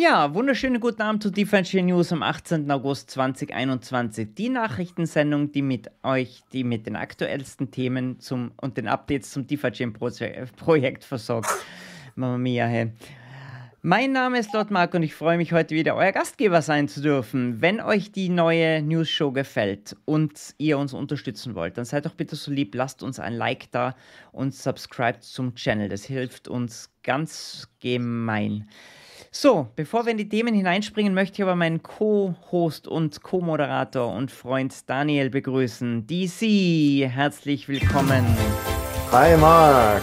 Ja, wunderschönen guten Abend zu Differential News am 18. August 2021. Die Nachrichtensendung, die mit euch, die mit den aktuellsten Themen zum, und den Updates zum Differential Projekt versorgt. Mama mia, hey. Mein Name ist Lord Mark und ich freue mich heute wieder euer Gastgeber sein zu dürfen. Wenn euch die neue News Show gefällt und ihr uns unterstützen wollt, dann seid doch bitte so lieb, lasst uns ein Like da und subscribt zum Channel. Das hilft uns ganz gemein. So, bevor wir in die Themen hineinspringen, möchte ich aber meinen Co-Host und Co-Moderator und Freund Daniel begrüßen. DC, herzlich willkommen. Hi Marc.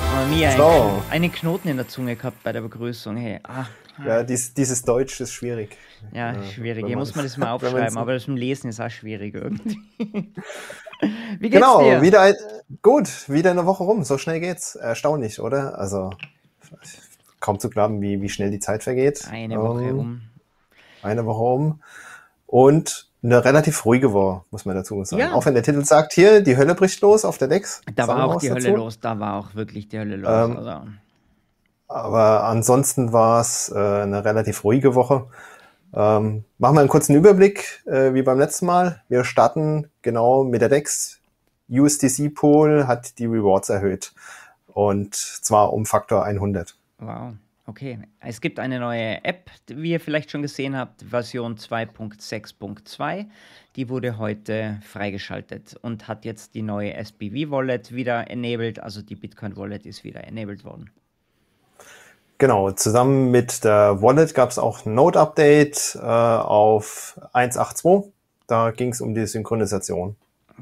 Oh, Mia, so. einen Knoten in der Zunge gehabt bei der Begrüßung. Hey, ah, Ja, dies, dieses Deutsch ist schwierig. Ja, schwierig. Hier muss man das mal aufschreiben, aber das dem Lesen ist auch schwierig irgendwie. Wie geht's genau, dir? wieder ein, gut, wieder eine Woche rum. So schnell geht's. Erstaunlich, oder? Also kaum zu glauben, wie, wie schnell die Zeit vergeht. Eine Woche ähm, um. Eine Woche um. Und eine relativ ruhige Woche, muss man dazu sagen. Ja. Auch wenn der Titel sagt, hier, die Hölle bricht los auf der Dex. Da war auch die dazu. Hölle los, da war auch wirklich die Hölle los. Ähm, also. Aber ansonsten war es äh, eine relativ ruhige Woche. Ähm, machen wir einen kurzen Überblick, äh, wie beim letzten Mal. Wir starten genau mit der Dex. USDC Pool hat die Rewards erhöht. Und zwar um Faktor 100. Wow, okay. Es gibt eine neue App, wie ihr vielleicht schon gesehen habt, Version 2.6.2. Die wurde heute freigeschaltet und hat jetzt die neue SBV Wallet wieder enabled, also die Bitcoin Wallet ist wieder enabled worden. Genau, zusammen mit der Wallet gab es auch ein Node-Update äh, auf 1.8.2. Da ging es um die Synchronisation.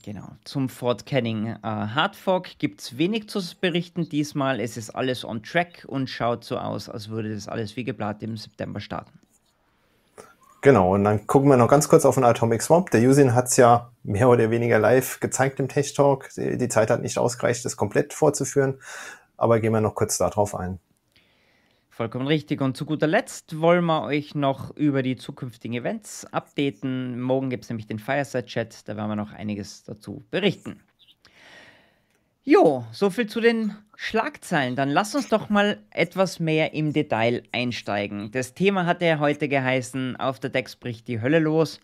Genau, zum Fort Canning äh, Hardfork gibt es wenig zu berichten diesmal. Es ist alles on track und schaut so aus, als würde das alles wie geplant im September starten. Genau, und dann gucken wir noch ganz kurz auf den Atomic Swamp. Der Usin hat es ja mehr oder weniger live gezeigt im Tech Talk. Die Zeit hat nicht ausgereicht, das komplett vorzuführen, aber gehen wir noch kurz darauf ein. Vollkommen richtig. Und zu guter Letzt wollen wir euch noch über die zukünftigen Events updaten. Morgen gibt es nämlich den Fireside-Chat, da werden wir noch einiges dazu berichten. Jo, soviel zu den Schlagzeilen. Dann lass uns doch mal etwas mehr im Detail einsteigen. Das Thema hat ja heute geheißen, auf der Dex bricht die Hölle los.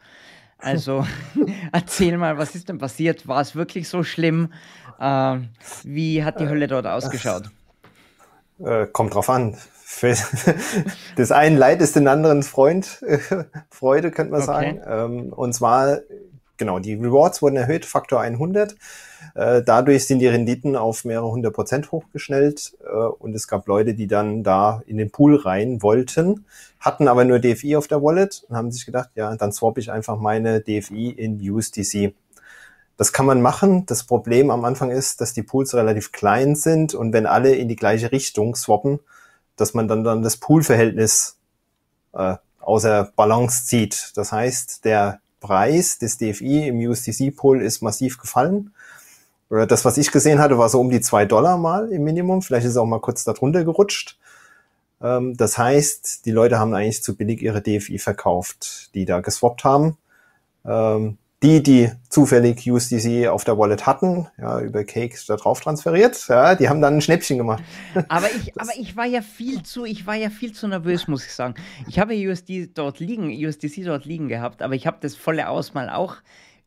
Also erzähl mal, was ist denn passiert? War es wirklich so schlimm? Äh, wie hat die Hölle dort ausgeschaut? Äh, kommt drauf an das einen Leid ist den anderen Freund, Freude, könnte man okay. sagen. Ähm, und zwar, genau, die Rewards wurden erhöht, Faktor 100. Äh, dadurch sind die Renditen auf mehrere hundert Prozent hochgeschnellt äh, und es gab Leute, die dann da in den Pool rein wollten, hatten aber nur DFI auf der Wallet und haben sich gedacht, ja, dann swap ich einfach meine DFI in USDC. Das kann man machen. Das Problem am Anfang ist, dass die Pools relativ klein sind und wenn alle in die gleiche Richtung swappen, dass man dann, dann das Poolverhältnis äh, außer Balance zieht. Das heißt, der Preis des DFI im USDC-Pool ist massiv gefallen. Das, was ich gesehen hatte, war so um die zwei Dollar mal im Minimum. Vielleicht ist es auch mal kurz darunter gerutscht. Ähm, das heißt, die Leute haben eigentlich zu billig ihre DFI verkauft, die da geswappt haben. Die, die zufällig USDC auf der Wallet hatten, ja, über Cake da drauf transferiert, ja, die haben dann ein Schnäppchen gemacht. Aber ich, aber ich war ja viel zu, ich war ja viel zu nervös, muss ich sagen. Ich habe USD dort liegen, USDC dort liegen gehabt, aber ich habe das volle Ausmal auch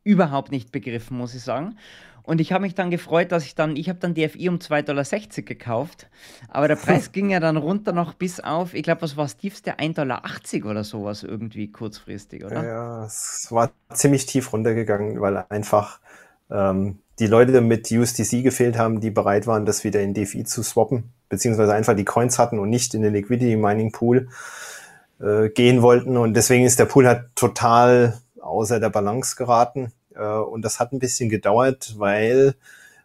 überhaupt nicht begriffen, muss ich sagen. Und ich habe mich dann gefreut, dass ich dann, ich habe dann DFI um 2,60 Dollar gekauft, aber der Preis ging ja dann runter noch bis auf, ich glaube, was war das tiefste, 1,80 Dollar oder sowas irgendwie kurzfristig, oder? Ja, es war ziemlich tief runtergegangen, weil einfach ähm, die Leute mit USDC gefehlt haben, die bereit waren, das wieder in DFI zu swappen, beziehungsweise einfach die Coins hatten und nicht in den Liquidity Mining Pool äh, gehen wollten. Und deswegen ist der Pool halt total außer der Balance geraten. Äh, und das hat ein bisschen gedauert, weil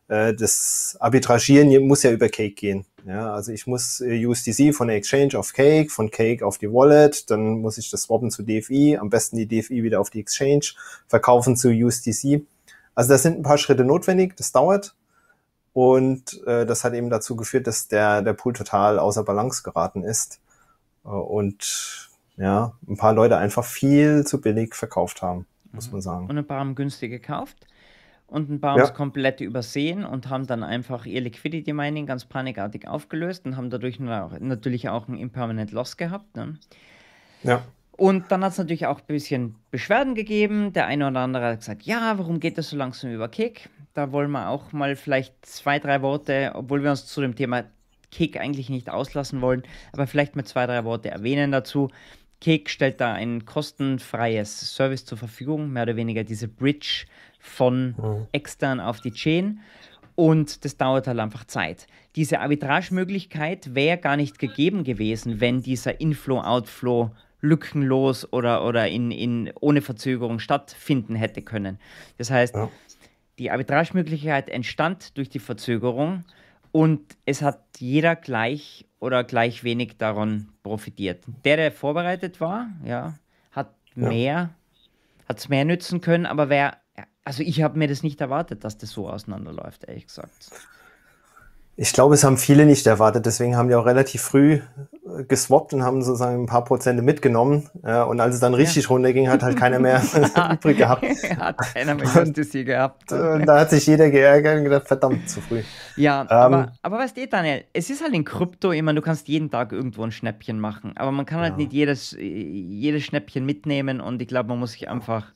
äh, das Arbitragieren muss ja über Cake gehen. Ja, also ich muss äh, USDC von der Exchange auf Cake, von Cake auf die Wallet, dann muss ich das swappen zu DFI, am besten die DFI wieder auf die Exchange, verkaufen zu USDC. Also da sind ein paar Schritte notwendig, das dauert. Und äh, das hat eben dazu geführt, dass der, der Pool total außer Balance geraten ist. Und ja, ein paar Leute einfach viel zu billig verkauft haben muss man sagen. Und ein paar haben günstig gekauft. und ein paar haben es komplett übersehen und haben dann einfach ihr Liquidity Mining ganz panikartig aufgelöst und haben dadurch natürlich auch ein Impermanent Loss gehabt. Ne? Ja. Und dann hat es natürlich auch ein bisschen Beschwerden gegeben. Der eine oder andere hat gesagt, ja, warum geht das so langsam über Kick? Da wollen wir auch mal vielleicht zwei, drei Worte, obwohl wir uns zu dem Thema Kick eigentlich nicht auslassen wollen, aber vielleicht mal zwei, drei Worte erwähnen dazu. Kick stellt da ein kostenfreies Service zur Verfügung, mehr oder weniger diese Bridge von mhm. extern auf die Chain. Und das dauert halt einfach Zeit. Diese Arbitragemöglichkeit wäre gar nicht gegeben gewesen, wenn dieser Inflow-Outflow lückenlos oder, oder in, in, ohne Verzögerung stattfinden hätte können. Das heißt, ja. die Arbitragemöglichkeit entstand durch die Verzögerung und es hat jeder gleich oder gleich wenig daran profitiert. Der, der vorbereitet war, ja, hat ja. mehr, hat es mehr nützen können, aber wer, also ich habe mir das nicht erwartet, dass das so auseinanderläuft, ehrlich gesagt. Ich glaube, es haben viele nicht erwartet, deswegen haben die auch relativ früh geswappt und haben sozusagen ein paar Prozente mitgenommen. und als es dann richtig ja. runterging, hat halt keiner mehr übrig gehabt. hat keiner mehr USDC gehabt. Und da hat sich jeder geärgert und gedacht, verdammt, zu früh. Ja, ähm, aber, aber weißt du, Daniel, es ist halt in Krypto immer, du kannst jeden Tag irgendwo ein Schnäppchen machen, aber man kann halt ja. nicht jedes, jedes Schnäppchen mitnehmen und ich glaube, man muss sich einfach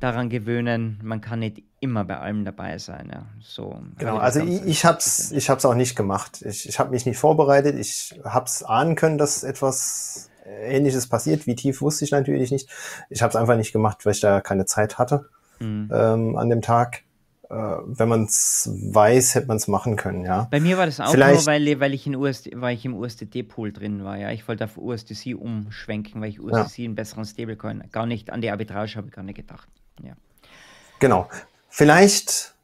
daran gewöhnen, man kann nicht immer bei allem dabei sein. Ja. So, genau, also ich, ich habe es ich hab's auch nicht gemacht. Ich, ich habe mich nicht vorbereitet. Ich habe es ahnen können, dass etwas Ähnliches passiert. Wie tief wusste ich natürlich nicht. Ich habe es einfach nicht gemacht, weil ich da keine Zeit hatte mhm. ähm, an dem Tag. Äh, wenn man es weiß, hätte man es machen können, ja. Bei mir war das auch Vielleicht, nur, weil, weil, ich in USD, weil ich im USDT-Pool drin war, ja. Ich wollte auf USDC umschwenken, weil ich USDC ja. einen besseren Stablecoin, gar nicht an die Arbitrage habe ich gar nicht gedacht. Ja. Genau. Vielleicht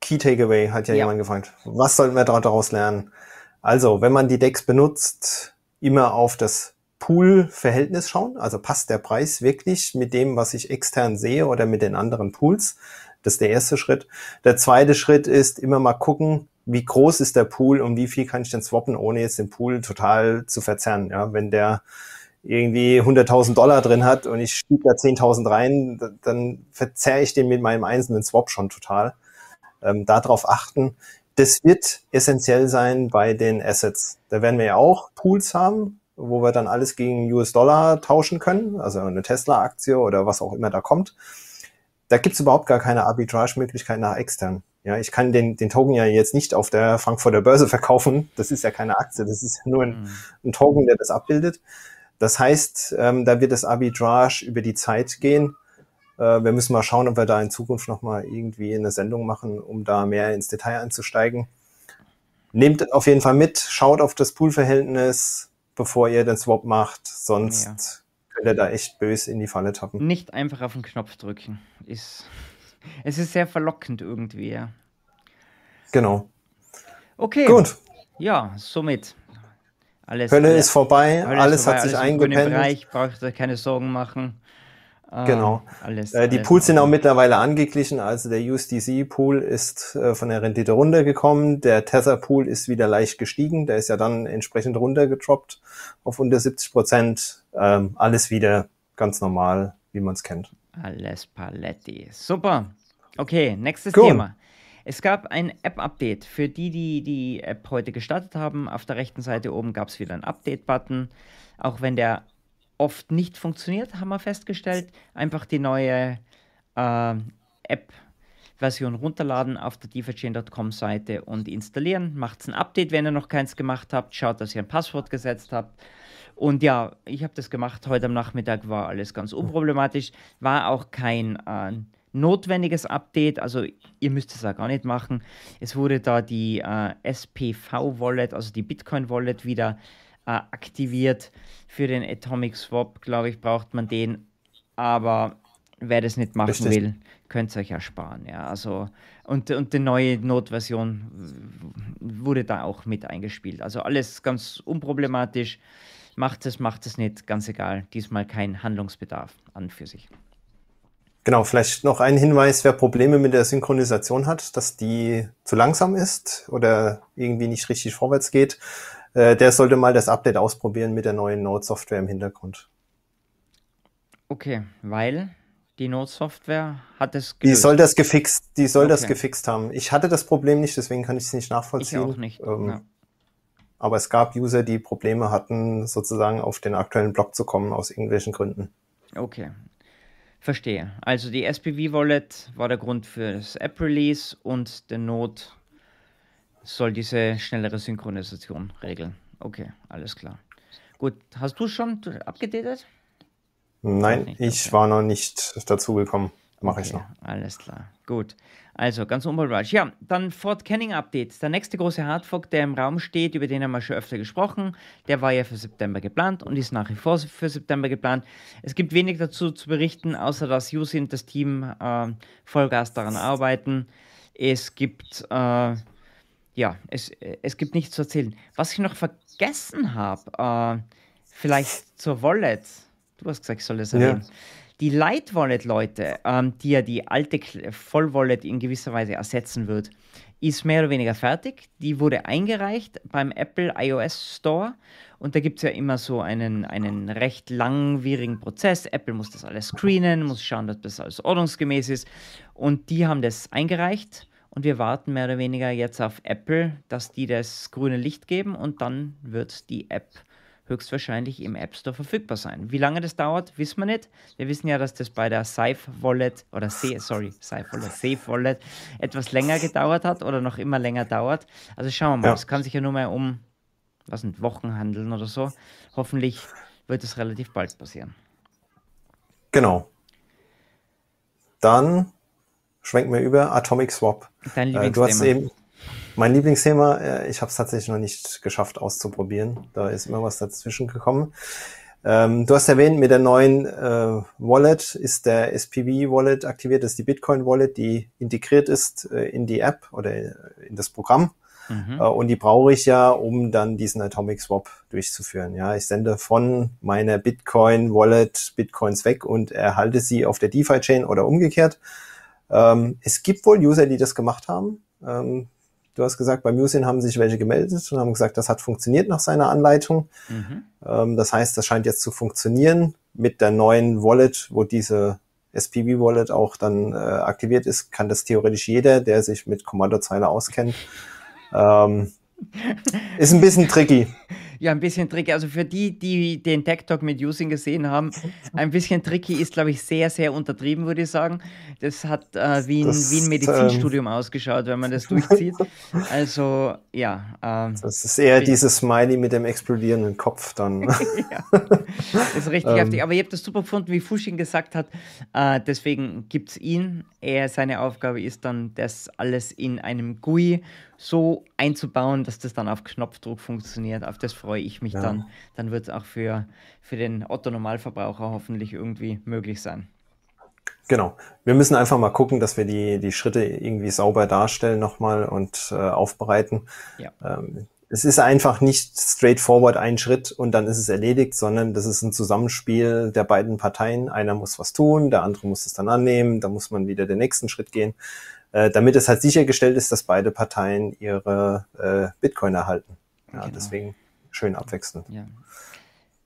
Key Takeaway hat ja, ja. jemand gefragt. Was sollten wir daraus lernen? Also, wenn man die Decks benutzt, immer auf das Pool-Verhältnis schauen. Also passt der Preis wirklich mit dem, was ich extern sehe oder mit den anderen Pools? Das ist der erste Schritt. Der zweite Schritt ist immer mal gucken, wie groß ist der Pool und wie viel kann ich denn swappen, ohne jetzt den Pool total zu verzerren. Ja, wenn der irgendwie 100.000 Dollar drin hat und ich schiebe da 10.000 rein, dann verzerre ich den mit meinem einzelnen Swap schon total. Ähm, Darauf achten. Das wird essentiell sein bei den Assets. Da werden wir ja auch Pools haben, wo wir dann alles gegen US-Dollar tauschen können, also eine Tesla-Aktie oder was auch immer da kommt. Da gibt's überhaupt gar keine Arbitrage-Möglichkeit nach extern. Ja, ich kann den, den Token ja jetzt nicht auf der Frankfurter Börse verkaufen. Das ist ja keine Aktie, das ist nur ein, mhm. ein Token, der das abbildet. Das heißt, ähm, da wird das Arbitrage über die Zeit gehen. Äh, wir müssen mal schauen, ob wir da in Zukunft nochmal irgendwie eine Sendung machen, um da mehr ins Detail einzusteigen. Nehmt auf jeden Fall mit, schaut auf das Poolverhältnis, bevor ihr den Swap macht, sonst ja. Könnt ihr da echt böse in die Falle tappen. Nicht einfach auf den Knopf drücken. Ist, es ist sehr verlockend irgendwie, ja. Genau. Okay. Gut. Ja, somit alles, Hölle ist vorbei, alles, alles vorbei, hat sich alles eingependelt. Bereich, braucht euch keine Sorgen machen. Ähm, genau. Alles, äh, die Pools sind auch mittlerweile angeglichen. Also der USDC-Pool ist äh, von der Rendite runtergekommen. Der Tether-Pool ist wieder leicht gestiegen. Der ist ja dann entsprechend runtergetroppt auf unter 70 Prozent. Ähm, alles wieder ganz normal, wie man es kennt. Alles Paletti. Super. Okay, nächstes cool. Thema. Es gab ein App-Update. Für die, die die App heute gestartet haben, auf der rechten Seite oben gab es wieder einen Update-Button. Auch wenn der oft nicht funktioniert, haben wir festgestellt. Einfach die neue äh, App-Version runterladen auf der DeFiChain.com-Seite und installieren. Macht ein Update, wenn ihr noch keins gemacht habt. Schaut, dass ihr ein Passwort gesetzt habt. Und ja, ich habe das gemacht. Heute am Nachmittag war alles ganz unproblematisch. War auch kein äh, notwendiges Update, also ihr müsst es ja gar nicht machen. Es wurde da die äh, SPV-Wallet, also die Bitcoin-Wallet wieder aktiviert. Für den Atomic Swap, glaube ich, braucht man den. Aber wer das nicht machen Richtig. will, könnt es euch ersparen. Ja, also, und, und die neue Notversion wurde da auch mit eingespielt. Also alles ganz unproblematisch. Macht es, macht es nicht, ganz egal. Diesmal kein Handlungsbedarf an für sich. Genau, vielleicht noch ein Hinweis, wer Probleme mit der Synchronisation hat, dass die zu langsam ist oder irgendwie nicht richtig vorwärts geht, äh, der sollte mal das Update ausprobieren mit der neuen Node-Software im Hintergrund. Okay, weil Die Node-Software hat es gelöst. Die soll das gefixt, die soll okay. das gefixt haben. Ich hatte das Problem nicht, deswegen kann ich es nicht nachvollziehen. Ich auch nicht. Ähm, ja. Aber es gab User, die Probleme hatten, sozusagen auf den aktuellen Block zu kommen, aus irgendwelchen Gründen. Okay. Verstehe. Also die SPV-Wallet war der Grund für das App-Release und der Node soll diese schnellere Synchronisation regeln. Okay, alles klar. Gut, hast du schon abgedatet? Nein, ich okay. war noch nicht dazu gekommen. Mache okay, ich noch. Alles klar. Gut. Also ganz unproblematisch. Ja, dann Fort Canning Update. Der nächste große Hardfork, der im Raum steht, über den haben wir schon öfter gesprochen. Der war ja für September geplant und ist nach wie vor für September geplant. Es gibt wenig dazu zu berichten, außer dass Yusi und das Team äh, Vollgas daran arbeiten. Es gibt äh, ja, es, es gibt nichts zu erzählen. Was ich noch vergessen habe, äh, vielleicht zur Wallet. Du hast gesagt, ich soll das erwähnen. Ja. Die Light Wallet, Leute, ähm, die ja die alte Voll Wallet in gewisser Weise ersetzen wird, ist mehr oder weniger fertig. Die wurde eingereicht beim Apple iOS Store und da gibt es ja immer so einen, einen recht langwierigen Prozess. Apple muss das alles screenen, muss schauen, dass das alles ordnungsgemäß ist und die haben das eingereicht und wir warten mehr oder weniger jetzt auf Apple, dass die das grüne Licht geben und dann wird die App höchstwahrscheinlich im App Store verfügbar sein. Wie lange das dauert, wissen wir nicht. Wir wissen ja, dass das bei der Safe Wallet oder Safe, sorry, Safe Wallet, Safe Wallet etwas länger gedauert hat oder noch immer länger dauert. Also schauen wir mal, es kann sich ja nur mal um, was sind Wochen handeln oder so. Hoffentlich wird es relativ bald passieren. Genau. Dann schwenken wir über Atomic Swap. Dein Lieblingsthema. Äh, du hast eben mein Lieblingsthema, äh, ich habe es tatsächlich noch nicht geschafft auszuprobieren. Da ist immer was dazwischen gekommen. Ähm, du hast erwähnt, mit der neuen äh, Wallet ist der SPV-Wallet aktiviert. Das ist die Bitcoin-Wallet, die integriert ist äh, in die App oder in das Programm. Mhm. Äh, und die brauche ich ja, um dann diesen Atomic Swap durchzuführen. Ja, ich sende von meiner Bitcoin-Wallet Bitcoins weg und erhalte sie auf der DeFi-Chain oder umgekehrt. Ähm, es gibt wohl User, die das gemacht haben. Ähm, du hast gesagt, bei Musin haben sich welche gemeldet und haben gesagt, das hat funktioniert nach seiner Anleitung. Mhm. Ähm, das heißt, das scheint jetzt zu funktionieren mit der neuen Wallet, wo diese SPV-Wallet auch dann äh, aktiviert ist, kann das theoretisch jeder, der sich mit Kommandozeile auskennt. Ähm, ist ein bisschen tricky. Ja, ein bisschen tricky. Also für die, die den Tech Talk mit Using gesehen haben, ein bisschen tricky ist, glaube ich, sehr, sehr untertrieben, würde ich sagen. Das hat äh, wie, ein, das, wie ein Medizinstudium ähm, ausgeschaut, wenn man das durchzieht. Also, ja. Ähm, das ist eher dieses Smiley mit dem explodierenden Kopf dann. ja, das ist richtig heftig. Ähm. Aber ich habe das super gefunden, wie Fushing gesagt hat. Äh, deswegen gibt es ihn. Er, seine Aufgabe ist dann, das alles in einem GUI so einzubauen, dass das dann auf Knopfdruck funktioniert. Auf das freue ich mich ja. dann. Dann wird es auch für, für den Otto-Normalverbraucher hoffentlich irgendwie möglich sein. Genau. Wir müssen einfach mal gucken, dass wir die, die Schritte irgendwie sauber darstellen nochmal und äh, aufbereiten. Ja. Ähm, es ist einfach nicht straightforward ein Schritt und dann ist es erledigt, sondern das ist ein Zusammenspiel der beiden Parteien. Einer muss was tun, der andere muss es dann annehmen, da muss man wieder den nächsten Schritt gehen. Äh, damit es halt sichergestellt ist, dass beide Parteien ihre äh, Bitcoin erhalten. Ja, genau. deswegen schön abwechselnd. Ja.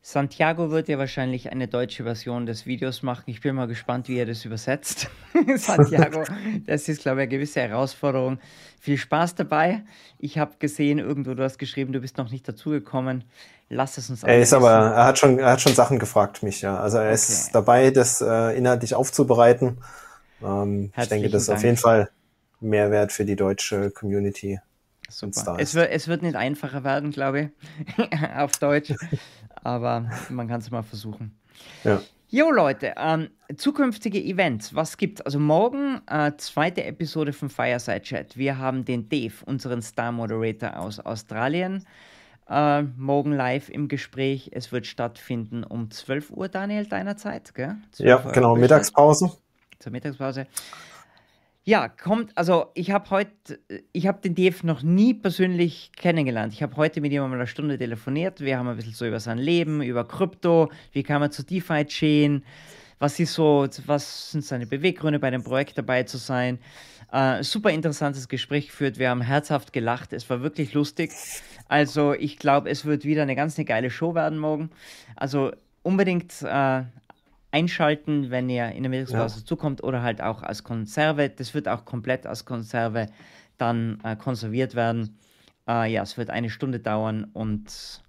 Santiago wird ja wahrscheinlich eine deutsche Version des Videos machen. Ich bin mal gespannt, wie er das übersetzt. Santiago, das ist, glaube ich, eine gewisse Herausforderung. Viel Spaß dabei. Ich habe gesehen, irgendwo du hast geschrieben, du bist noch nicht dazugekommen. Lass es uns Er ist aber, er hat schon, er hat schon Sachen gefragt mich, ja. Also er okay. ist dabei, das äh, inhaltlich aufzubereiten. Ähm, ich denke, das ist auf jeden Fall Mehrwert für die deutsche Community. Super. Es wird, es wird nicht einfacher werden, glaube ich, auf Deutsch, aber man kann es mal versuchen. Ja. Jo Leute, ähm, zukünftige Events, was gibt's? Also morgen äh, zweite Episode von Fireside Chat. Wir haben den Dave, unseren Star Moderator aus Australien, äh, morgen live im Gespräch. Es wird stattfinden um 12 Uhr, Daniel, deiner Zeit, gell? Ja, genau, Mittagspause. Zur Mittagspause. Ja, kommt, also ich habe heute, ich habe den DF noch nie persönlich kennengelernt. Ich habe heute mit ihm mal eine Stunde telefoniert. Wir haben ein bisschen so über sein Leben, über Krypto, wie kam er zu DeFi-Chain, was ist so, was sind seine Beweggründe bei dem Projekt dabei zu sein. Äh, super interessantes Gespräch geführt. Wir haben herzhaft gelacht. Es war wirklich lustig. Also ich glaube, es wird wieder eine ganz eine geile Show werden morgen. Also unbedingt äh, einschalten, wenn ihr in der Mittagspause ja. zukommt oder halt auch als Konserve. Das wird auch komplett als Konserve dann äh, konserviert werden. Äh, ja, es wird eine Stunde dauern und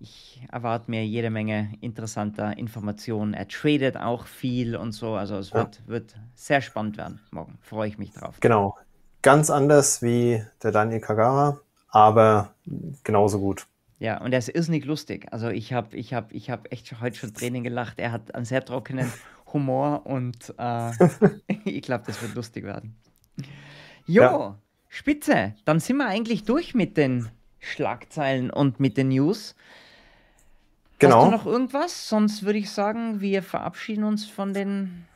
ich erwarte mir jede Menge interessanter Informationen. Er tradet auch viel und so. Also es wird, ja. wird sehr spannend werden morgen. Freue ich mich drauf. Genau. Ganz anders wie der Daniel Kagara, aber genauso gut. Ja, und er ist irrsinnig lustig. Also ich habe ich hab, ich hab echt heute schon Training gelacht. Er hat einen sehr trockenen Humor und äh, ich glaube, das wird lustig werden. Jo, ja. spitze. Dann sind wir eigentlich durch mit den Schlagzeilen und mit den News. Genau. Hast du noch irgendwas? Sonst würde ich sagen, wir verabschieden uns von den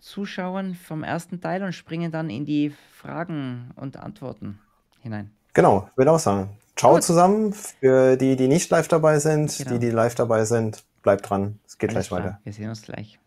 Zuschauern vom ersten Teil und springen dann in die Fragen und Antworten hinein. Genau, würde auch sagen. Ciao Gut. zusammen. Für die, die nicht live dabei sind, genau. die, die live dabei sind, bleibt dran. Es geht Alles gleich klar. weiter. Wir sehen uns gleich.